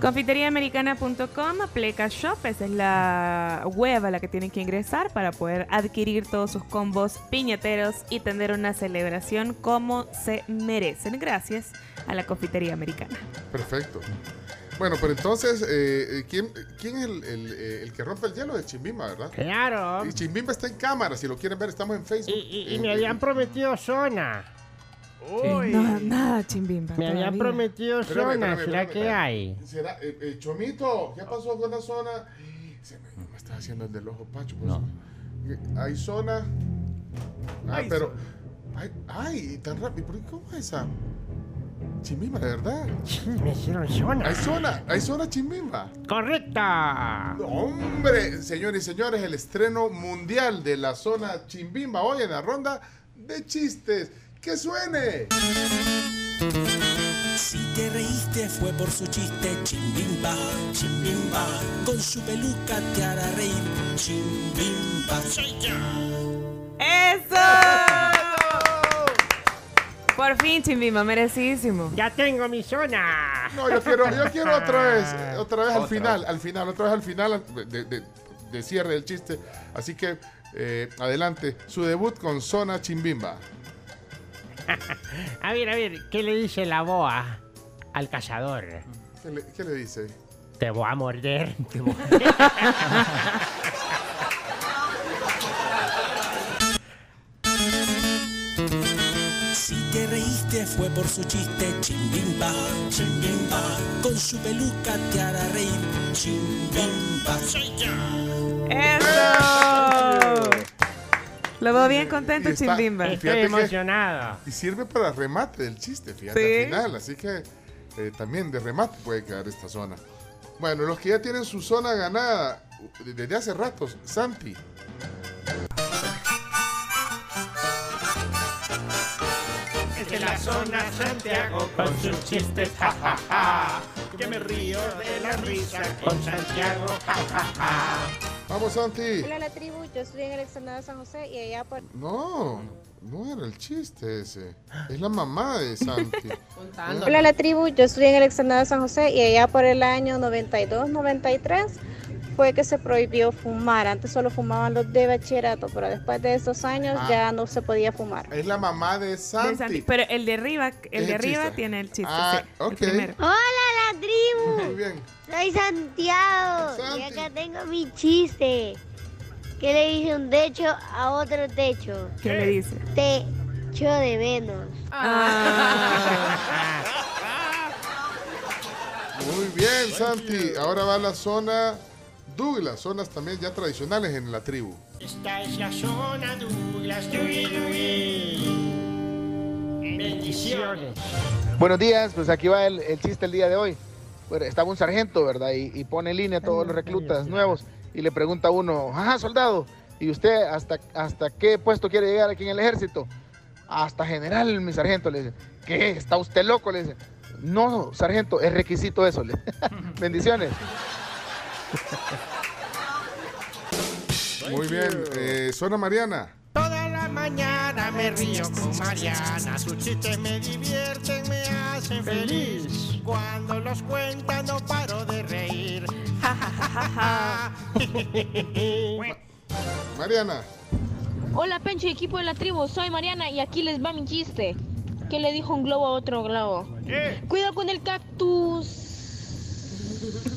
Confiteriaamericana.com, Pleca Shop, esa es la web a la que tienen que ingresar para poder adquirir todos sus combos piñateros y tener una celebración como se merecen. Gracias a la Confitería Americana. Perfecto. Bueno, pero entonces, eh, ¿quién, quién es el, el, eh, el que rompe el hielo de Chimbimba, verdad? Claro. Y Chimbimba está en cámara, si lo quieren ver, estamos en Facebook. Y, y- y Eh, me eh, habían prometido zona. Eh, no, nada, chimbimba. Me todavía. prometido Espérame, zona. espérame, ¿Será espérame, que espérame. hay? ¿Será? Eh, eh, Chomito, ¿qué pasó con la zona? Se me, me está haciendo el del ojo pacho. pues. Eh, Hay zona. Ah, Hay pero. Ay, ay, tan rápido. ¿Por qué cómo es esa? Chimbimba, de verdad. Me hicieron zona. Hay zona, hay zona Chimbimba. ¡Correcta! Hombre, señores y señores, el estreno mundial de la zona Chimbimba hoy en la ronda de chistes. ¡Que suene! Si te reíste fue por su chiste, chimbimba, chimbimba. Con su peluca te hará reír, chimbimba. Soy yo. ¡Eso! Por fin, chimbimba, merecidísimo. ¡Ya tengo mi zona! No, yo quiero, yo quiero otra vez, otra vez al final, al final, otra vez al final de, de- de cierre del chiste. Así que, eh, adelante, su debut con Zona Chimbimba. A ver, a ver, ¿qué le dice la boa al cazador? ¿Qué le, qué le dice? Te voy a morder. Te voy Si te reíste fue por su chiste, chimbimba, chimbimba. Con su peluca te hará reír, chimbimba. Soy yo. ¡Eso! Lo veo bien contento, está- chimbimba. y Estoy que- emocionado. Y sirve para remate del chiste, fíjate, Sí. al final. Así que eh, también de remate puede quedar esta zona. Bueno, los que ya tienen su zona ganada desde hace ratos, Santi. Es de la zona Santiago con sus chistes, ja, ja, ja. Que me río de la risa con Santiago, ja, ja, ja. Vamos, Santi. Hola la tribu, yo estoy en el externado de San José y allá por... No, no era el chiste ese. Es la mamá de Santi. Hola la tribu, yo estoy en el externado de San José y allá por el año 92, 93 fue que se prohibió fumar. Antes solo fumaban los de bachillerato, pero después de esos años Ah. ya no se podía fumar. Es la mamá de De Santi. Pero el de arriba, el de el arriba chiste. tiene el chiste. Ah, sí, el ok. primero. Hola la tribu, Muy bien. soy Santiago Santi. y acá tengo mi chiste. ¿Qué le dice un techo a otro techo? ¿Qué le dice? Techo de menos. Ah. Muy bien, Santi. Ahora va la zona Douglas, zonas también ya tradicionales en la tribu. Esta es la zona Douglas, Dui, Dui. Bendiciones. Buenos días, pues aquí va el, el chiste el día de hoy. Bueno, estaba un sargento, ¿verdad? Y, y pone en línea a todos los reclutas nuevos y le pregunta a uno, ajá, soldado, ¿y usted hasta, hasta qué puesto quiere llegar aquí en el ejército? Hasta general, mi sargento, le dice. ¿Qué? ¿Está usted loco? Le dice. No, sargento, es requisito eso. le- Bendiciones. Muy bien. eh, zona Mariana. Mañana me río con Mariana. Sus chistes me divierten, me hacen feliz. Cuando los cuenta no paro de reír. Ja, ja, ja, ja, ja. Mariana. Hola Pencho y equipo de la tribu, soy Mariana y aquí les va mi chiste. ¿Qué le dijo un globo a otro globo? ¿Qué? Cuidado con el cactus.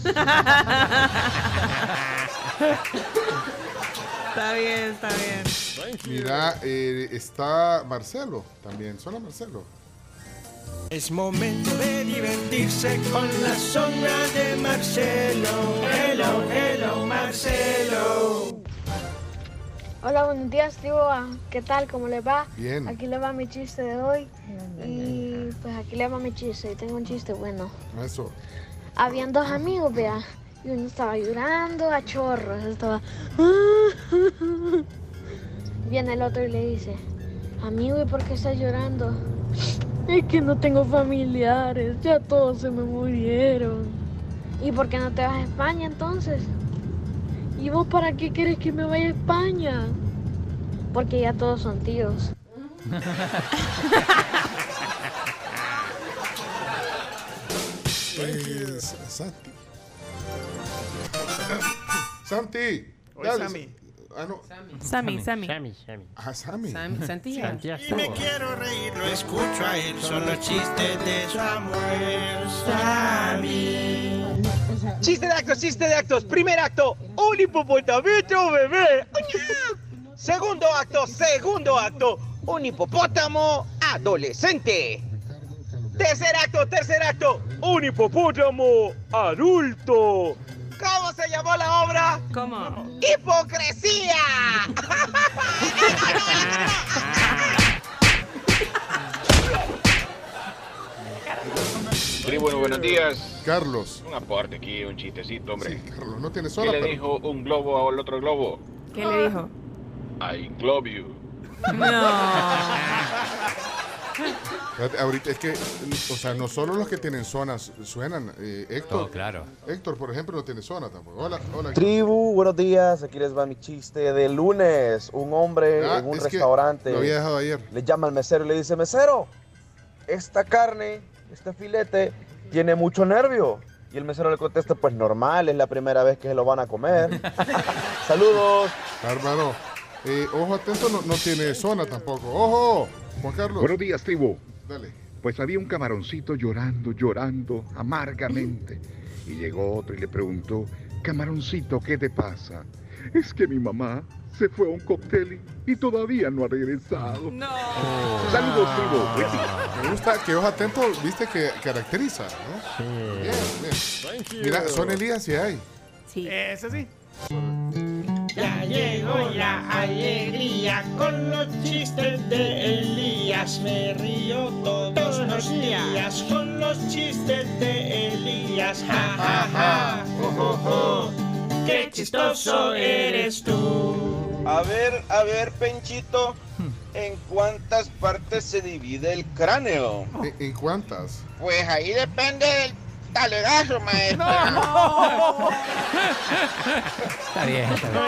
Está bien, está bien. Mira, eh, está Marcelo también. Zona Marcelo. Es momento de divertirse con la zona de Marcelo. Hello, hello, Marcelo. Hola, buenos días, tribu. ¿Qué tal? ¿Cómo les va? Bien. Aquí les va mi chiste de hoy. Y pues aquí les va mi chiste. Y tengo un chiste bueno. Eso. Habían dos amigos, vea. Y uno estaba llorando a chorros. Estaba. Viene el otro y le dice: Amigo, ¿y por qué estás llorando? Es que no tengo familiares, ya todos se me murieron. ¿Y por qué no te vas a España entonces? ¿Y vos para qué quieres que me vaya a España? Porque ya todos son tíos. Santi. Santi. Dale. Sammy. Ah, no. Sammy, Sammy. Sammy, Sammy. Ah, Sammy. Sam- Santiago. Y me quiero reír, lo escucho a él. Son los chistes de Samuel Sammy. Chiste de actos, chiste de actos. Primer acto, un hipopótamo bebé. Segundo acto, segundo acto, un hipopótamo adolescente. Tercer acto, tercer acto, un hipopótamo adulto. ¿Cómo se llamó la obra? ¿Cómo? ¡Hipocresía! Sí, bueno, buenos días. Carlos. Un aporte aquí, un chistecito, hombre. Sí, Carlos, no tiene ¿Qué sola, le pero... dijo un globo al otro globo? ¿Qué le dijo? I glove you. Fíjate, Ahorita es que, o sea, no solo los que tienen zonas suenan. Eh, Héctor, Oh, claro. Héctor, por ejemplo, no tiene zona tampoco. Hola, hola. Tribu, buenos días. Aquí les va mi chiste de lunes. Un hombre Ah, en un es que restaurante lo había dejado ayer. le llama al mesero y le dice, mesero, esta carne, este filete, tiene mucho nervio. Y el mesero le contesta, pues normal, es la primera vez que se lo van a comer. Saludos. Hermano, eh, ojo atento, no, no tiene zona tampoco. ¡Ojo! Juan Carlos. Buenos días, tribu. Dale. Pues había un camaroncito llorando, llorando amargamente. Y llegó otro y le preguntó, camaroncito, ¿qué te pasa? Es que mi mamá se fue a un cóctel y todavía no ha regresado. No. Saludos, tribu. Día. Me gusta que ojo atento, viste que caracteriza, ¿no? Bien, bien. Mira, son Elías y hay. Sí. Ese sí. Llegó la alegría con los chistes de Elías. Me río todos los días con los chistes de Elías. Ja, ja, ja. Jo, jo, jo. Qué chistoso eres tú. A ver, a ver, Penchito, ¿en cuántas partes se divide el cráneo? ¿En, en cuántas? Pues ahí depende del talegazo, maestro. Está bien, está bien.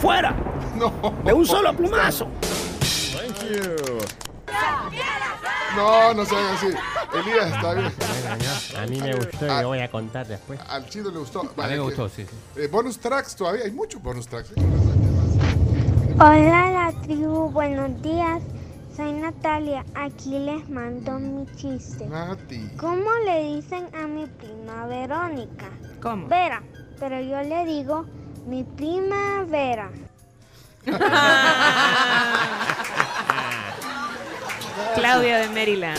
¡Fuera! ¡De un solo plumazo! No, no se hagan así. Elías, está bien. Bueno, no, a mí me gustó y lo voy a contar después. Al chido le gustó. A mí me que- gustó, sí. sí. eh, bonus tracks todavía, hay muchos bonus tracks. Hola la tribu, buenos días. Soy Natalia, aquí les mando mi chiste. Nati. ¿Cómo le dicen a mi prima Verónica? ¿Cómo? Vera, pero yo le digo mi prima Vera. Claudia de Maryland.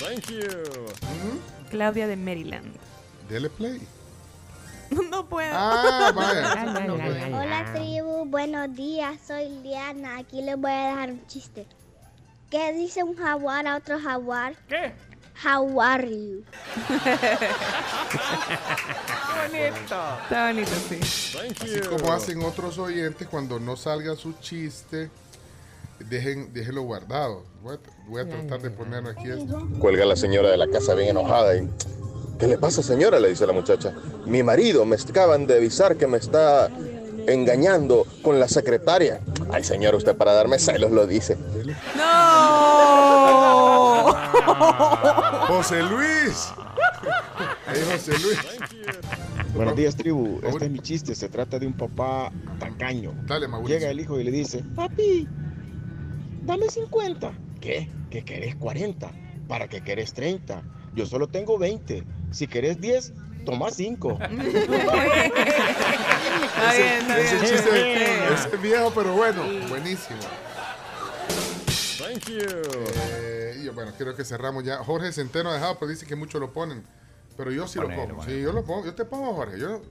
Thank you. Claudia de Maryland. Dele play. No puedo. Ah, vaya. No puede. Hola tribu, buenos días. Soy Liana. Aquí les voy a dejar un chiste. ¿Qué dice un jaguar a otro jaguar? ¿Qué? How are you? Está bonito, sí. Así como hacen otros oyentes cuando no salga su chiste, dejen, déjenlo guardado. Voy a, voy a tratar de ponerlo aquí. esto. Cuelga la señora de la casa bien enojada y... ¿Qué le pasa, señora? Le dice la muchacha. Mi marido me acaban de avisar que me está engañando con la secretaria. Ay, señor, usted para darme celos lo dice. ¡No! José Luis. Hey, José Luis. Buenos días, tribu. Este es mi chiste. Se trata de un papá tacaño. Dale, Mauricio. Llega el hijo y le dice, papi, dame 50. ¿Qué? ¿Que querés 40? ¿Para qué querés 30? Yo solo tengo 20. Si querés 10, toma 5. Ese chiste ese es viejo, pero bueno. Buenísimo. Thank you. Eh, y bueno, creo que cerramos ya. Jorge Centeno ha dejado, pero dice que muchos lo ponen. Pero yo sí lo pongo. bueno. Sí, yo lo pongo. Yo te pongo, Jorge. Yo,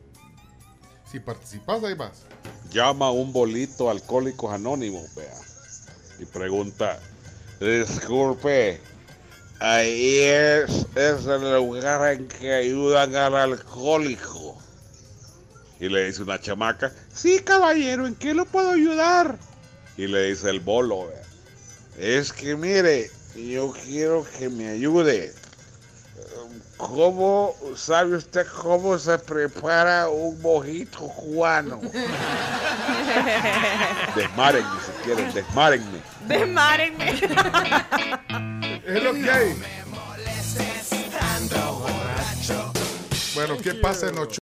si participas, ahí vas. llama a un bolito Alcohólicos Anónimos, vea, y pregunta, disculpe, ahí es, es el lugar en que ayudan al alcohólico. Y le dice una chamaca, sí caballero, ¿en qué lo puedo ayudar? Y le dice el bolo, es que mire, yo quiero que me ayude. ¿Cómo sabe usted cómo se prepara un mojito cubano? Desmárenme si quieren, desmárenme. Desmárenme. Es lo que hay. Bueno, ¿qué pasa en los